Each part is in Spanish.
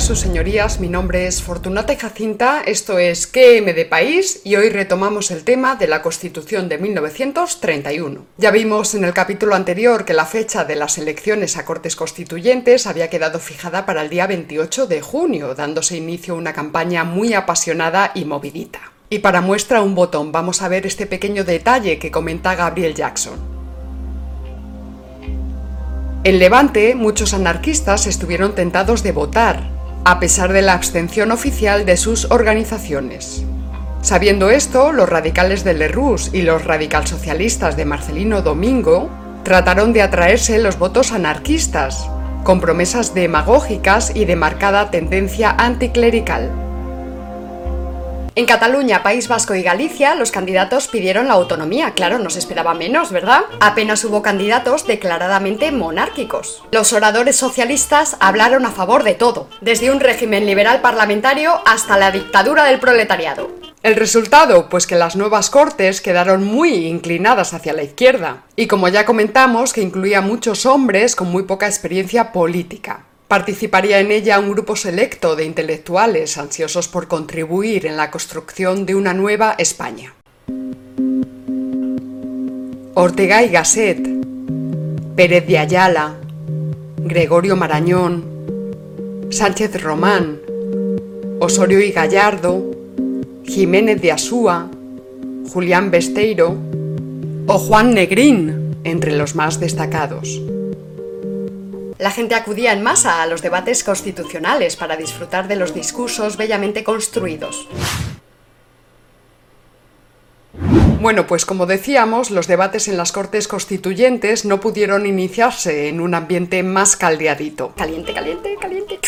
Sus señorías. Mi nombre es Fortunata Jacinta. Esto es QM de País y hoy retomamos el tema de la Constitución de 1931. Ya vimos en el capítulo anterior que la fecha de las elecciones a Cortes Constituyentes había quedado fijada para el día 28 de junio, dándose inicio a una campaña muy apasionada y movidita. Y para muestra un botón, vamos a ver este pequeño detalle que comenta Gabriel Jackson. En Levante, muchos anarquistas estuvieron tentados de votar, a pesar de la abstención oficial de sus organizaciones. Sabiendo esto, los radicales de Lerroux y los radicalsocialistas de Marcelino Domingo trataron de atraerse los votos anarquistas, con promesas demagógicas y de marcada tendencia anticlerical. En Cataluña, País Vasco y Galicia, los candidatos pidieron la autonomía. Claro, no se esperaba menos, ¿verdad? Apenas hubo candidatos declaradamente monárquicos. Los oradores socialistas hablaron a favor de todo, desde un régimen liberal parlamentario hasta la dictadura del proletariado. El resultado, pues que las nuevas cortes quedaron muy inclinadas hacia la izquierda, y como ya comentamos, que incluía muchos hombres con muy poca experiencia política. Participaría en ella un grupo selecto de intelectuales ansiosos por contribuir en la construcción de una nueva España. Ortega y Gasset, Pérez de Ayala, Gregorio Marañón, Sánchez Román, Osorio y Gallardo, Jiménez de Asúa, Julián Besteiro o Juan Negrín, entre los más destacados. La gente acudía en masa a los debates constitucionales para disfrutar de los discursos bellamente construidos. Bueno, pues como decíamos, los debates en las Cortes Constituyentes no pudieron iniciarse en un ambiente más caldeadito. Caliente, caliente, caliente.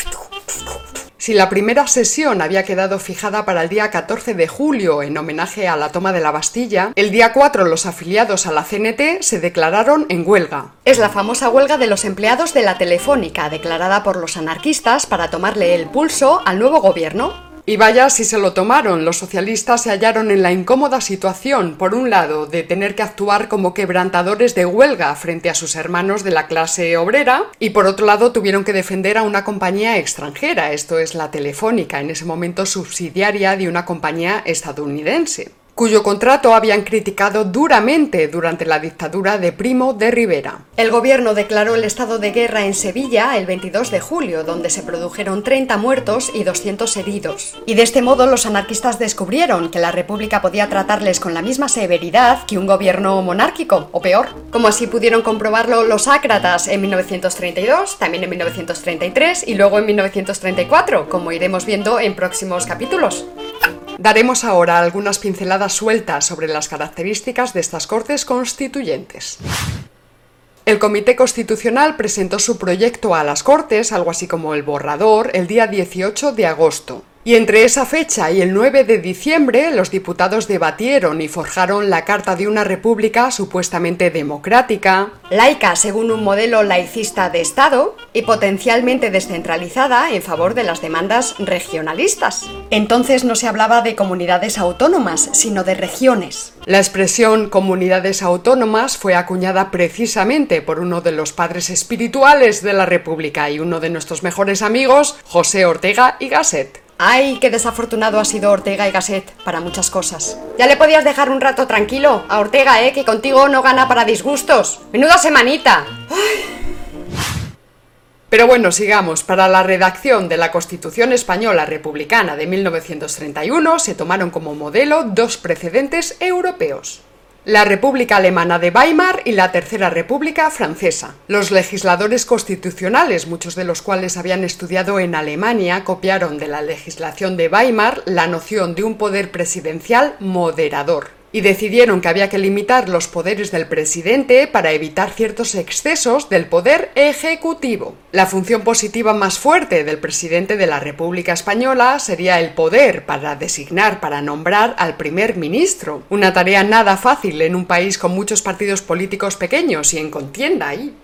Si la primera sesión había quedado fijada para el día 14 de julio en homenaje a la toma de la Bastilla, el día 4 los afiliados a la CNT se declararon en huelga. Es la famosa huelga de los empleados de la Telefónica, declarada por los anarquistas para tomarle el pulso al nuevo gobierno. Y vaya si se lo tomaron, los socialistas se hallaron en la incómoda situación, por un lado, de tener que actuar como quebrantadores de huelga frente a sus hermanos de la clase obrera, y por otro lado tuvieron que defender a una compañía extranjera, esto es la Telefónica, en ese momento subsidiaria de una compañía estadounidense cuyo contrato habían criticado duramente durante la dictadura de Primo de Rivera. El gobierno declaró el estado de guerra en Sevilla el 22 de julio, donde se produjeron 30 muertos y 200 heridos. Y de este modo los anarquistas descubrieron que la República podía tratarles con la misma severidad que un gobierno monárquico, o peor. Como así pudieron comprobarlo los ácratas en 1932, también en 1933 y luego en 1934, como iremos viendo en próximos capítulos. Daremos ahora algunas pinceladas sueltas sobre las características de estas Cortes Constituyentes. El Comité Constitucional presentó su proyecto a las Cortes, algo así como el borrador, el día 18 de agosto. Y entre esa fecha y el 9 de diciembre, los diputados debatieron y forjaron la Carta de una República supuestamente democrática, laica según un modelo laicista de Estado y potencialmente descentralizada en favor de las demandas regionalistas. Entonces no se hablaba de comunidades autónomas, sino de regiones. La expresión comunidades autónomas fue acuñada precisamente por uno de los padres espirituales de la República y uno de nuestros mejores amigos, José Ortega y Gasset. Ay, qué desafortunado ha sido Ortega y Gasset para muchas cosas. Ya le podías dejar un rato tranquilo a Ortega, ¿eh? Que contigo no gana para disgustos. Menuda semanita. Pero bueno, sigamos. Para la redacción de la Constitución Española Republicana de 1931 se tomaron como modelo dos precedentes europeos la República Alemana de Weimar y la Tercera República Francesa. Los legisladores constitucionales, muchos de los cuales habían estudiado en Alemania, copiaron de la legislación de Weimar la noción de un poder presidencial moderador y decidieron que había que limitar los poderes del presidente para evitar ciertos excesos del poder ejecutivo. La función positiva más fuerte del presidente de la República Española sería el poder para designar, para nombrar al primer ministro, una tarea nada fácil en un país con muchos partidos políticos pequeños y en contienda ahí.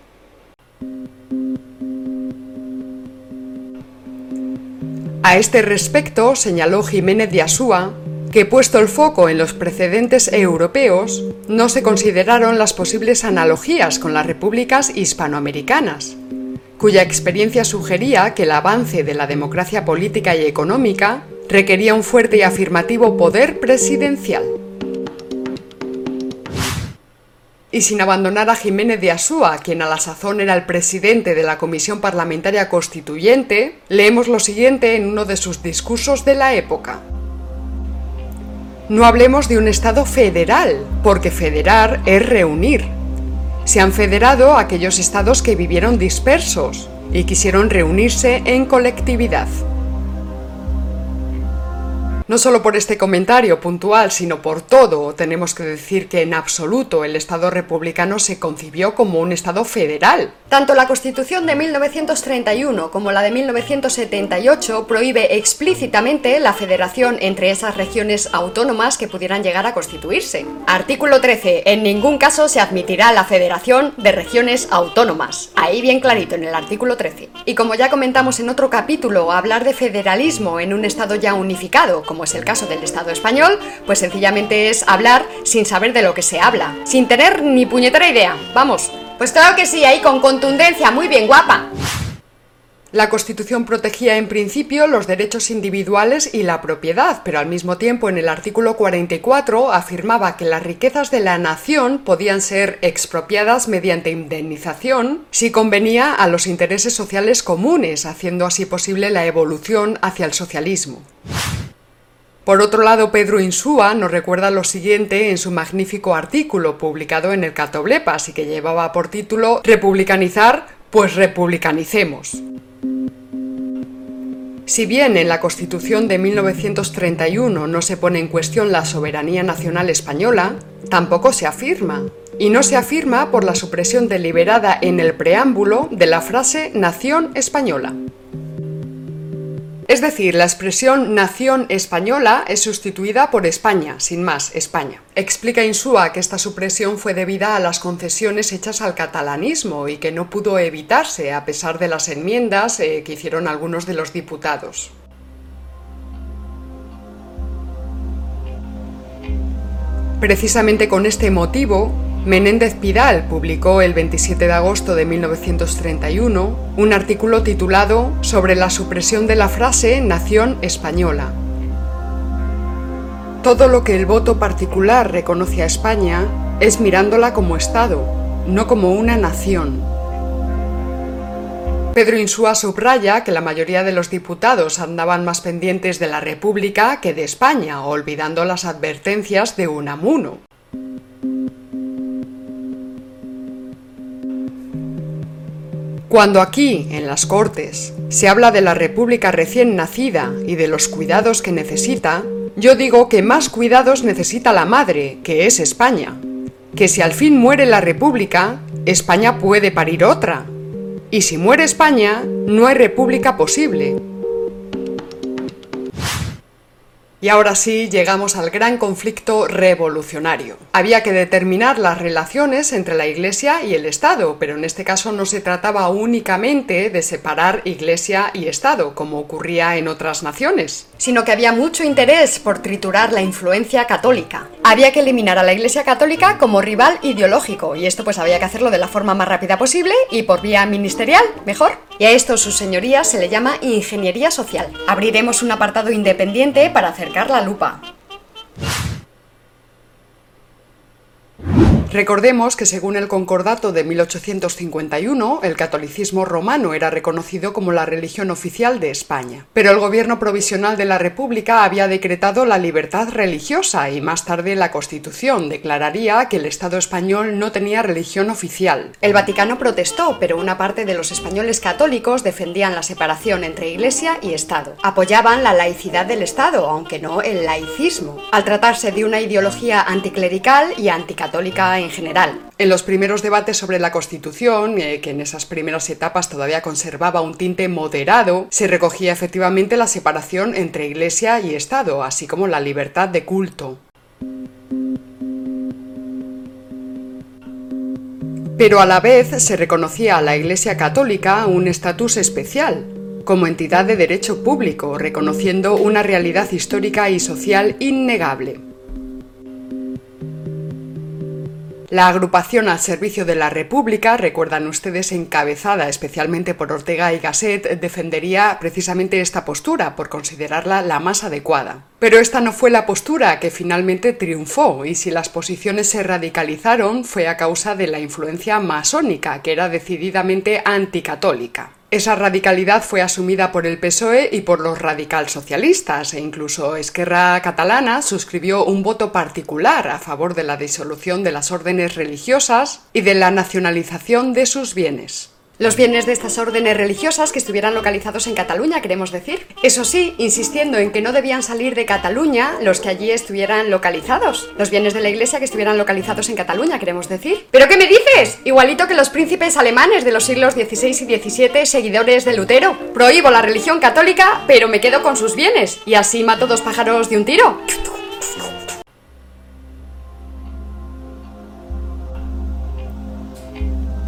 A este respecto, señaló Jiménez de Asúa, que puesto el foco en los precedentes europeos, no se consideraron las posibles analogías con las repúblicas hispanoamericanas, cuya experiencia sugería que el avance de la democracia política y económica requería un fuerte y afirmativo poder presidencial. Y sin abandonar a Jiménez de Asúa, quien a la sazón era el presidente de la Comisión Parlamentaria Constituyente, leemos lo siguiente en uno de sus discursos de la época. No hablemos de un Estado federal, porque federar es reunir. Se han federado aquellos estados que vivieron dispersos y quisieron reunirse en colectividad. No solo por este comentario puntual, sino por todo, tenemos que decir que en absoluto el Estado republicano se concibió como un Estado federal. Tanto la Constitución de 1931 como la de 1978 prohíbe explícitamente la federación entre esas regiones autónomas que pudieran llegar a constituirse. Artículo 13. En ningún caso se admitirá la federación de regiones autónomas. Ahí bien clarito en el artículo 13. Y como ya comentamos en otro capítulo, hablar de federalismo en un Estado ya unificado, como es el caso del Estado español, pues sencillamente es hablar sin saber de lo que se habla, sin tener ni puñetera idea. Vamos. Pues claro que sí, ahí con contundencia, muy bien guapa. La Constitución protegía en principio los derechos individuales y la propiedad, pero al mismo tiempo en el artículo 44 afirmaba que las riquezas de la nación podían ser expropiadas mediante indemnización si convenía a los intereses sociales comunes, haciendo así posible la evolución hacia el socialismo. Por otro lado, Pedro Insúa nos recuerda lo siguiente en su magnífico artículo publicado en el Catoblepas y que llevaba por título Republicanizar, pues republicanicemos. Si bien en la Constitución de 1931 no se pone en cuestión la soberanía nacional española, tampoco se afirma. Y no se afirma por la supresión deliberada en el preámbulo de la frase Nación española. Es decir, la expresión nación española es sustituida por España, sin más, España. Explica Insúa que esta supresión fue debida a las concesiones hechas al catalanismo y que no pudo evitarse a pesar de las enmiendas eh, que hicieron algunos de los diputados. Precisamente con este motivo, Menéndez Pidal publicó el 27 de agosto de 1931 un artículo titulado Sobre la supresión de la frase Nación Española. Todo lo que el voto particular reconoce a España es mirándola como Estado, no como una nación. Pedro Insúa subraya que la mayoría de los diputados andaban más pendientes de la República que de España, olvidando las advertencias de Unamuno. Cuando aquí, en las Cortes, se habla de la República recién nacida y de los cuidados que necesita, yo digo que más cuidados necesita la madre, que es España. Que si al fin muere la República, España puede parir otra. Y si muere España, no hay República posible. Y ahora sí llegamos al gran conflicto revolucionario. Había que determinar las relaciones entre la Iglesia y el Estado, pero en este caso no se trataba únicamente de separar Iglesia y Estado, como ocurría en otras naciones, sino que había mucho interés por triturar la influencia católica. Había que eliminar a la Iglesia católica como rival ideológico, y esto pues había que hacerlo de la forma más rápida posible y por vía ministerial, mejor. Y a esto, sus señorías, se le llama ingeniería social. Abriremos un apartado independiente para acercar la lupa. Recordemos que según el Concordato de 1851, el catolicismo romano era reconocido como la religión oficial de España. Pero el gobierno provisional de la República había decretado la libertad religiosa y más tarde la Constitución declararía que el Estado español no tenía religión oficial. El Vaticano protestó, pero una parte de los españoles católicos defendían la separación entre Iglesia y Estado. Apoyaban la laicidad del Estado, aunque no el laicismo, al tratarse de una ideología anticlerical y anticatólica en general. En los primeros debates sobre la Constitución, eh, que en esas primeras etapas todavía conservaba un tinte moderado, se recogía efectivamente la separación entre Iglesia y Estado, así como la libertad de culto. Pero a la vez se reconocía a la Iglesia Católica un estatus especial, como entidad de derecho público, reconociendo una realidad histórica y social innegable. La agrupación al servicio de la República, recuerdan ustedes, encabezada especialmente por Ortega y Gasset, defendería precisamente esta postura por considerarla la más adecuada. Pero esta no fue la postura que finalmente triunfó, y si las posiciones se radicalizaron fue a causa de la influencia masónica, que era decididamente anticatólica. Esa radicalidad fue asumida por el PSOE y por los radical socialistas, e incluso Esquerra Catalana suscribió un voto particular a favor de la disolución de las órdenes religiosas y de la nacionalización de sus bienes. Los bienes de estas órdenes religiosas que estuvieran localizados en Cataluña, queremos decir. Eso sí, insistiendo en que no debían salir de Cataluña los que allí estuvieran localizados. Los bienes de la iglesia que estuvieran localizados en Cataluña, queremos decir. ¿Pero qué me dices? Igualito que los príncipes alemanes de los siglos XVI y XVII, seguidores de Lutero. Prohíbo la religión católica, pero me quedo con sus bienes. Y así mato dos pájaros de un tiro.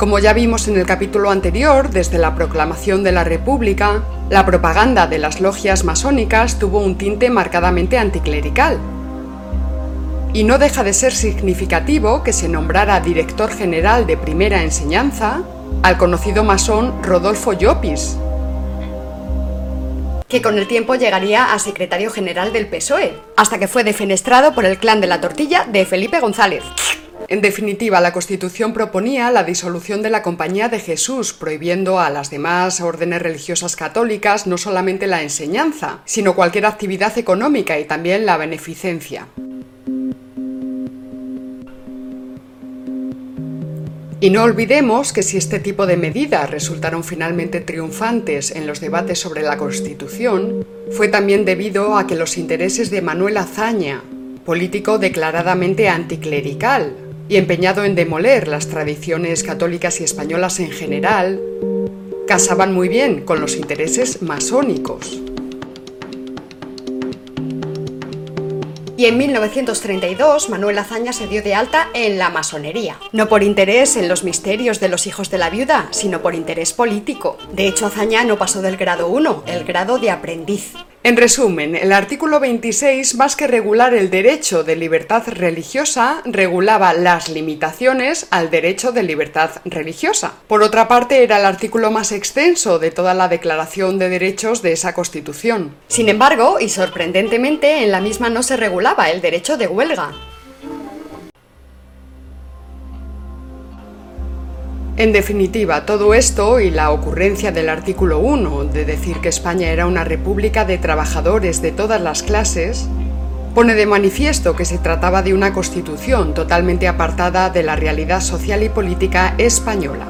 Como ya vimos en el capítulo anterior, desde la proclamación de la República, la propaganda de las logias masónicas tuvo un tinte marcadamente anticlerical. Y no deja de ser significativo que se nombrara director general de primera enseñanza al conocido masón Rodolfo Llopis, que con el tiempo llegaría a secretario general del PSOE, hasta que fue defenestrado por el clan de la tortilla de Felipe González. En definitiva, la Constitución proponía la disolución de la Compañía de Jesús, prohibiendo a las demás órdenes religiosas católicas no solamente la enseñanza, sino cualquier actividad económica y también la beneficencia. Y no olvidemos que si este tipo de medidas resultaron finalmente triunfantes en los debates sobre la Constitución, fue también debido a que los intereses de Manuel Azaña, político declaradamente anticlerical, y empeñado en demoler las tradiciones católicas y españolas en general, casaban muy bien con los intereses masónicos. Y en 1932 Manuel Azaña se dio de alta en la masonería. No por interés en los misterios de los hijos de la viuda, sino por interés político. De hecho, Azaña no pasó del grado 1, el grado de aprendiz. En resumen, el artículo 26, más que regular el derecho de libertad religiosa, regulaba las limitaciones al derecho de libertad religiosa. Por otra parte, era el artículo más extenso de toda la Declaración de Derechos de esa Constitución. Sin embargo, y sorprendentemente, en la misma no se regulaba el derecho de huelga. En definitiva, todo esto y la ocurrencia del artículo 1 de decir que España era una república de trabajadores de todas las clases, pone de manifiesto que se trataba de una constitución totalmente apartada de la realidad social y política española.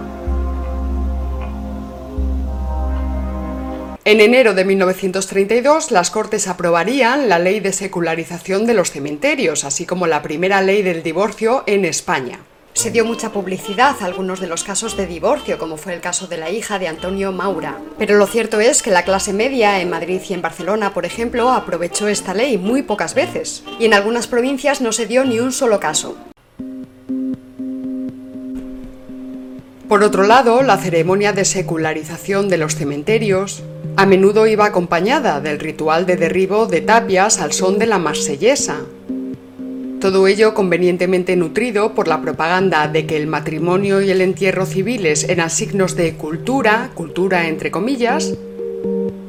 En enero de 1932, las Cortes aprobarían la ley de secularización de los cementerios, así como la primera ley del divorcio en España. Se dio mucha publicidad a algunos de los casos de divorcio, como fue el caso de la hija de Antonio Maura. Pero lo cierto es que la clase media en Madrid y en Barcelona, por ejemplo, aprovechó esta ley muy pocas veces, y en algunas provincias no se dio ni un solo caso. Por otro lado, la ceremonia de secularización de los cementerios a menudo iba acompañada del ritual de derribo de tapias al son de la marsellesa, todo ello convenientemente nutrido por la propaganda de que el matrimonio y el entierro civiles eran signos de cultura, cultura entre comillas,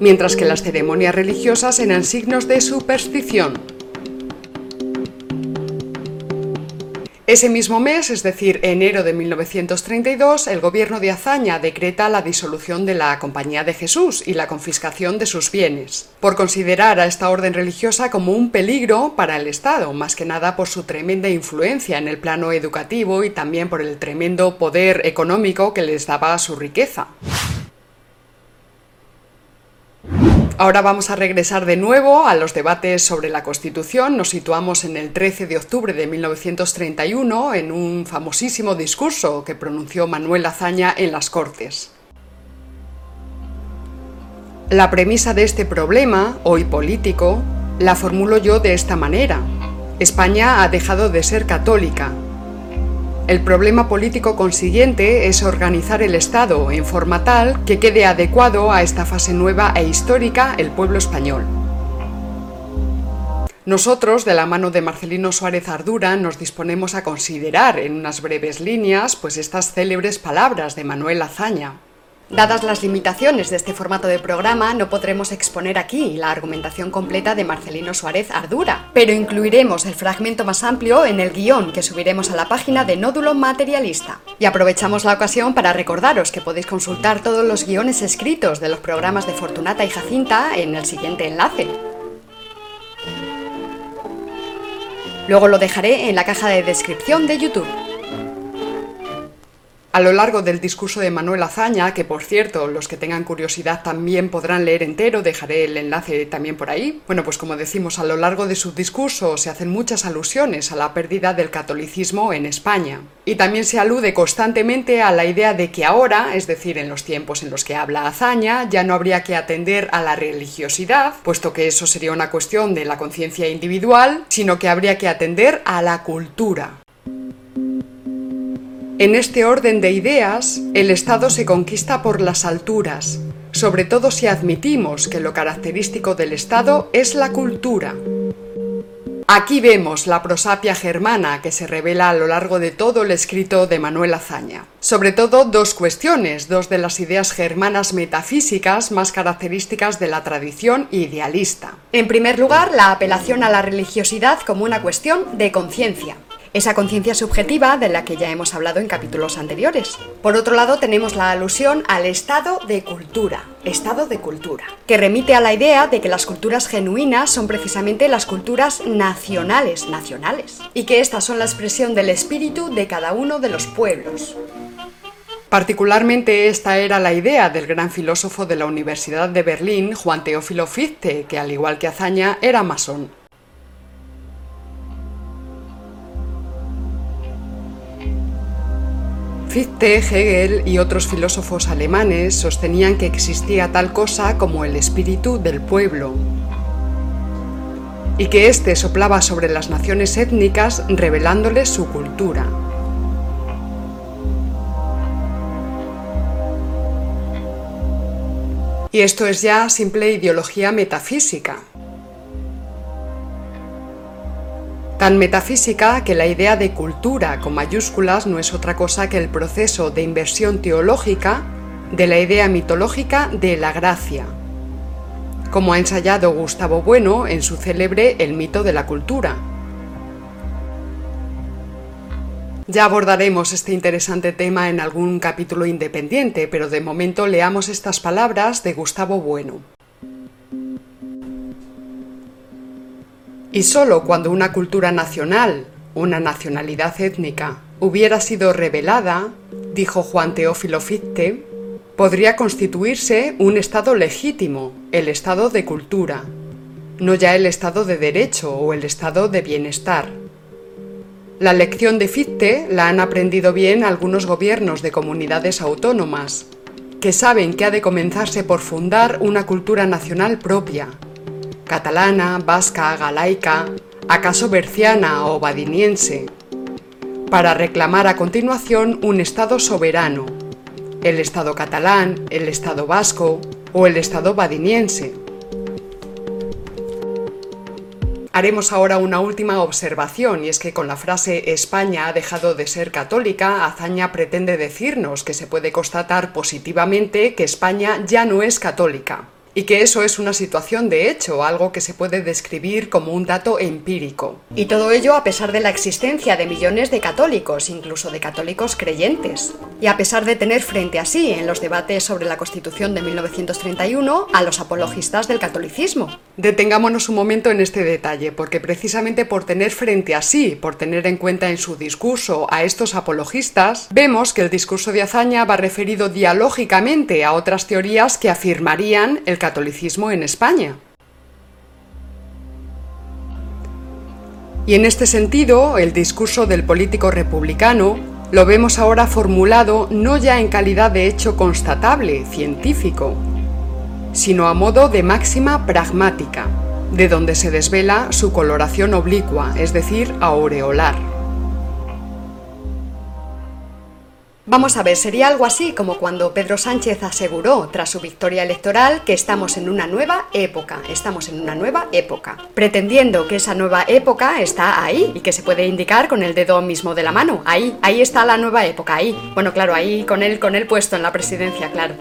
mientras que las ceremonias religiosas eran signos de superstición. Ese mismo mes, es decir, enero de 1932, el gobierno de Azaña decreta la disolución de la Compañía de Jesús y la confiscación de sus bienes, por considerar a esta orden religiosa como un peligro para el Estado, más que nada por su tremenda influencia en el plano educativo y también por el tremendo poder económico que les daba su riqueza. Ahora vamos a regresar de nuevo a los debates sobre la Constitución. Nos situamos en el 13 de octubre de 1931 en un famosísimo discurso que pronunció Manuel Azaña en las Cortes. La premisa de este problema, hoy político, la formulo yo de esta manera. España ha dejado de ser católica, el problema político consiguiente es organizar el Estado en forma tal que quede adecuado a esta fase nueva e histórica el pueblo español. Nosotros, de la mano de Marcelino Suárez Ardura, nos disponemos a considerar en unas breves líneas pues estas célebres palabras de Manuel Azaña. Dadas las limitaciones de este formato de programa, no podremos exponer aquí la argumentación completa de Marcelino Suárez Ardura, pero incluiremos el fragmento más amplio en el guion que subiremos a la página de Nódulo Materialista. Y aprovechamos la ocasión para recordaros que podéis consultar todos los guiones escritos de los programas de Fortunata y Jacinta en el siguiente enlace. Luego lo dejaré en la caja de descripción de YouTube. A lo largo del discurso de Manuel Azaña, que por cierto, los que tengan curiosidad también podrán leer entero, dejaré el enlace también por ahí. Bueno, pues como decimos, a lo largo de su discurso se hacen muchas alusiones a la pérdida del catolicismo en España. Y también se alude constantemente a la idea de que ahora, es decir, en los tiempos en los que habla Azaña, ya no habría que atender a la religiosidad, puesto que eso sería una cuestión de la conciencia individual, sino que habría que atender a la cultura. En este orden de ideas, el Estado se conquista por las alturas, sobre todo si admitimos que lo característico del Estado es la cultura. Aquí vemos la prosapia germana que se revela a lo largo de todo el escrito de Manuel Azaña. Sobre todo dos cuestiones, dos de las ideas germanas metafísicas más características de la tradición idealista. En primer lugar, la apelación a la religiosidad como una cuestión de conciencia esa conciencia subjetiva de la que ya hemos hablado en capítulos anteriores. Por otro lado, tenemos la alusión al estado de cultura, estado de cultura, que remite a la idea de que las culturas genuinas son precisamente las culturas nacionales, nacionales, y que estas son la expresión del espíritu de cada uno de los pueblos. Particularmente esta era la idea del gran filósofo de la Universidad de Berlín, Juan Teófilo Fichte, que al igual que Azaña era masón. Fichte, Hegel y otros filósofos alemanes sostenían que existía tal cosa como el espíritu del pueblo y que éste soplaba sobre las naciones étnicas revelándoles su cultura. Y esto es ya simple ideología metafísica, Tan metafísica que la idea de cultura con mayúsculas no es otra cosa que el proceso de inversión teológica de la idea mitológica de la gracia, como ha ensayado Gustavo Bueno en su célebre El mito de la cultura. Ya abordaremos este interesante tema en algún capítulo independiente, pero de momento leamos estas palabras de Gustavo Bueno. Y sólo cuando una cultura nacional, una nacionalidad étnica, hubiera sido revelada, dijo Juan Teófilo Fichte, podría constituirse un Estado legítimo, el Estado de cultura, no ya el Estado de derecho o el Estado de bienestar. La lección de Fichte la han aprendido bien algunos gobiernos de comunidades autónomas, que saben que ha de comenzarse por fundar una cultura nacional propia, catalana, vasca, galaica, acaso berciana o badiniense, para reclamar a continuación un Estado soberano, el Estado catalán, el Estado vasco o el Estado badiniense. Haremos ahora una última observación y es que con la frase España ha dejado de ser católica, Azaña pretende decirnos que se puede constatar positivamente que España ya no es católica y que eso es una situación de hecho, algo que se puede describir como un dato empírico. Y todo ello a pesar de la existencia de millones de católicos, incluso de católicos creyentes, y a pesar de tener frente a sí en los debates sobre la Constitución de 1931 a los apologistas del catolicismo. Detengámonos un momento en este detalle, porque precisamente por tener frente a sí, por tener en cuenta en su discurso a estos apologistas, vemos que el discurso de Azaña va referido dialógicamente a otras teorías que afirmarían el catolicismo en España. Y en este sentido, el discurso del político republicano lo vemos ahora formulado no ya en calidad de hecho constatable, científico, sino a modo de máxima pragmática, de donde se desvela su coloración oblicua, es decir, aureolar. Vamos a ver, sería algo así como cuando Pedro Sánchez aseguró, tras su victoria electoral, que estamos en una nueva época, estamos en una nueva época, pretendiendo que esa nueva época está ahí y que se puede indicar con el dedo mismo de la mano, ahí, ahí está la nueva época, ahí. Bueno, claro, ahí con él, con él puesto en la presidencia, claro.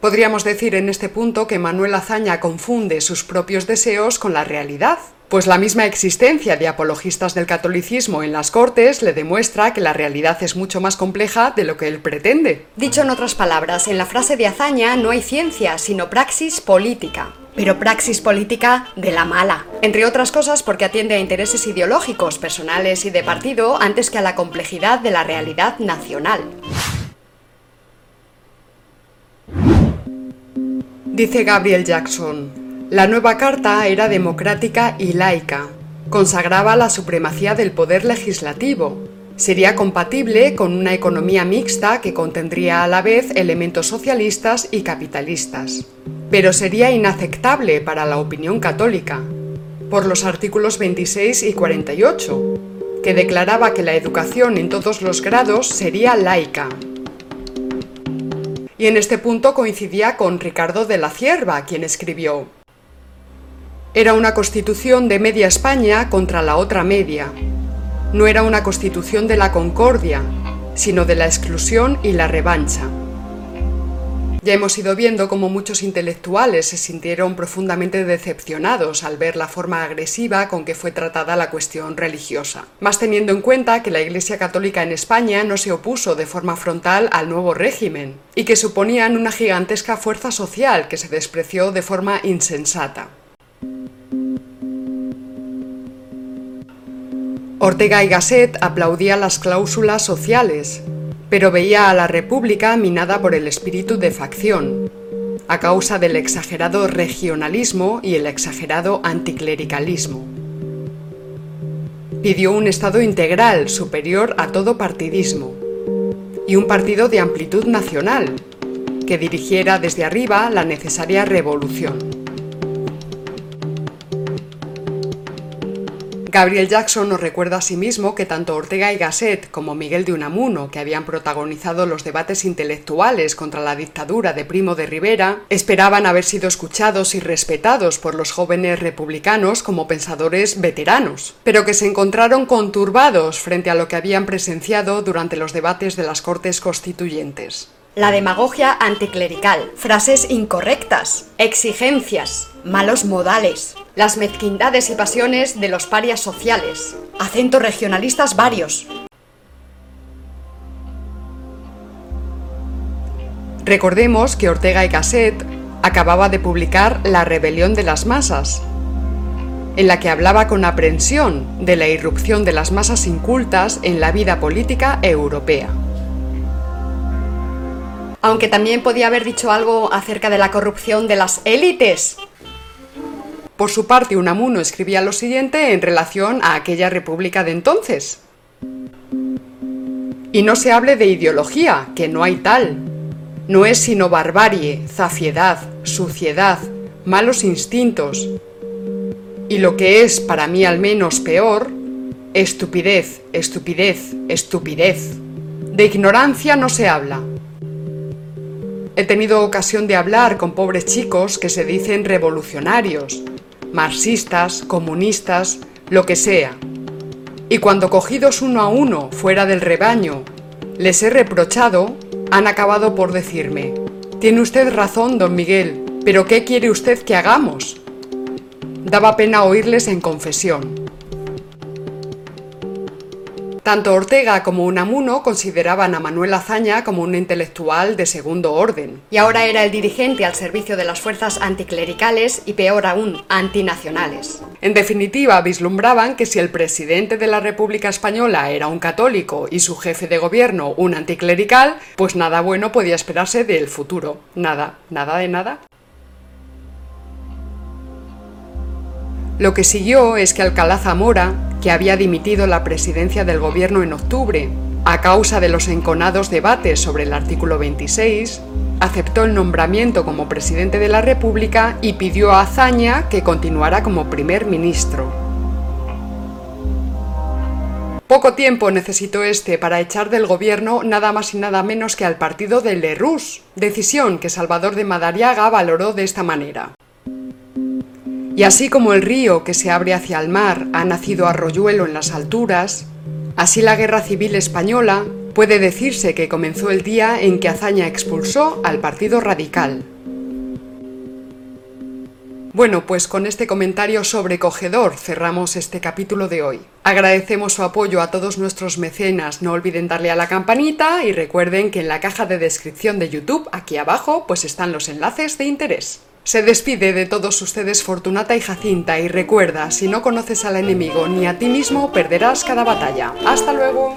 Podríamos decir en este punto que Manuel Azaña confunde sus propios deseos con la realidad. Pues la misma existencia de apologistas del catolicismo en las Cortes le demuestra que la realidad es mucho más compleja de lo que él pretende. Dicho en otras palabras, en la frase de hazaña no hay ciencia, sino praxis política. Pero praxis política de la mala. Entre otras cosas porque atiende a intereses ideológicos, personales y de partido antes que a la complejidad de la realidad nacional. Dice Gabriel Jackson, la nueva carta era democrática y laica. Consagraba la supremacía del poder legislativo. Sería compatible con una economía mixta que contendría a la vez elementos socialistas y capitalistas. Pero sería inaceptable para la opinión católica, por los artículos 26 y 48, que declaraba que la educación en todos los grados sería laica, y en este punto coincidía con Ricardo de la Cierva, quien escribió era una constitución de media España contra la otra media. No era una constitución de la concordia, sino de la exclusión y la revancha. Ya hemos ido viendo cómo muchos intelectuales se sintieron profundamente decepcionados al ver la forma agresiva con que fue tratada la cuestión religiosa, más teniendo en cuenta que la Iglesia Católica en España no se opuso de forma frontal al nuevo régimen, y que suponían una gigantesca fuerza social que se despreció de forma insensata. Ortega y Gasset aplaudía las cláusulas sociales, pero veía a la República minada por el espíritu de facción, a causa del exagerado regionalismo y el exagerado anticlericalismo. Pidió un Estado integral superior a todo partidismo y un partido de amplitud nacional que dirigiera desde arriba la necesaria revolución. Gabriel Jackson nos recuerda a sí que tanto Ortega y Gasset como Miguel de Unamuno, que habían protagonizado los debates intelectuales contra la dictadura de Primo de Rivera, esperaban haber sido escuchados y respetados por los jóvenes republicanos como pensadores veteranos, pero que se encontraron conturbados frente a lo que habían presenciado durante los debates de las Cortes Constituyentes. La demagogia anticlerical, frases incorrectas, exigencias, malos modales, las mezquindades y pasiones de los parias sociales, acentos regionalistas varios. Recordemos que Ortega y Gasset acababa de publicar La rebelión de las masas, en la que hablaba con aprensión de la irrupción de las masas incultas en la vida política europea. Aunque también podía haber dicho algo acerca de la corrupción de las élites, por su parte, Unamuno escribía lo siguiente en relación a aquella república de entonces. Y no se hable de ideología, que no hay tal. No es sino barbarie, zafiedad, suciedad, malos instintos. Y lo que es, para mí al menos, peor, estupidez, estupidez, estupidez. De ignorancia no se habla. He tenido ocasión de hablar con pobres chicos que se dicen revolucionarios, marxistas, comunistas, lo que sea. Y cuando cogidos uno a uno fuera del rebaño, les he reprochado, han acabado por decirme, tiene usted razón, don Miguel, pero ¿qué quiere usted que hagamos? Daba pena oírles en confesión. Tanto Ortega como Unamuno consideraban a Manuel Azaña como un intelectual de segundo orden. Y ahora era el dirigente al servicio de las fuerzas anticlericales y peor aún, antinacionales. En definitiva, vislumbraban que si el presidente de la República Española era un católico y su jefe de gobierno un anticlerical, pues nada bueno podía esperarse del futuro. Nada, nada de nada. Lo que siguió es que Alcalá Zamora, que había dimitido la presidencia del gobierno en octubre a causa de los enconados debates sobre el artículo 26, aceptó el nombramiento como presidente de la República y pidió a Azaña que continuara como primer ministro. Poco tiempo necesitó este para echar del gobierno nada más y nada menos que al partido de Lerroux, decisión que Salvador de Madariaga valoró de esta manera. Y así como el río que se abre hacia el mar ha nacido arroyuelo en las alturas, así la guerra civil española puede decirse que comenzó el día en que Azaña expulsó al Partido Radical. Bueno, pues con este comentario sobrecogedor cerramos este capítulo de hoy. Agradecemos su apoyo a todos nuestros mecenas, no olviden darle a la campanita y recuerden que en la caja de descripción de YouTube, aquí abajo, pues están los enlaces de interés. Se despide de todos ustedes Fortunata y Jacinta y recuerda, si no conoces al enemigo ni a ti mismo, perderás cada batalla. ¡Hasta luego!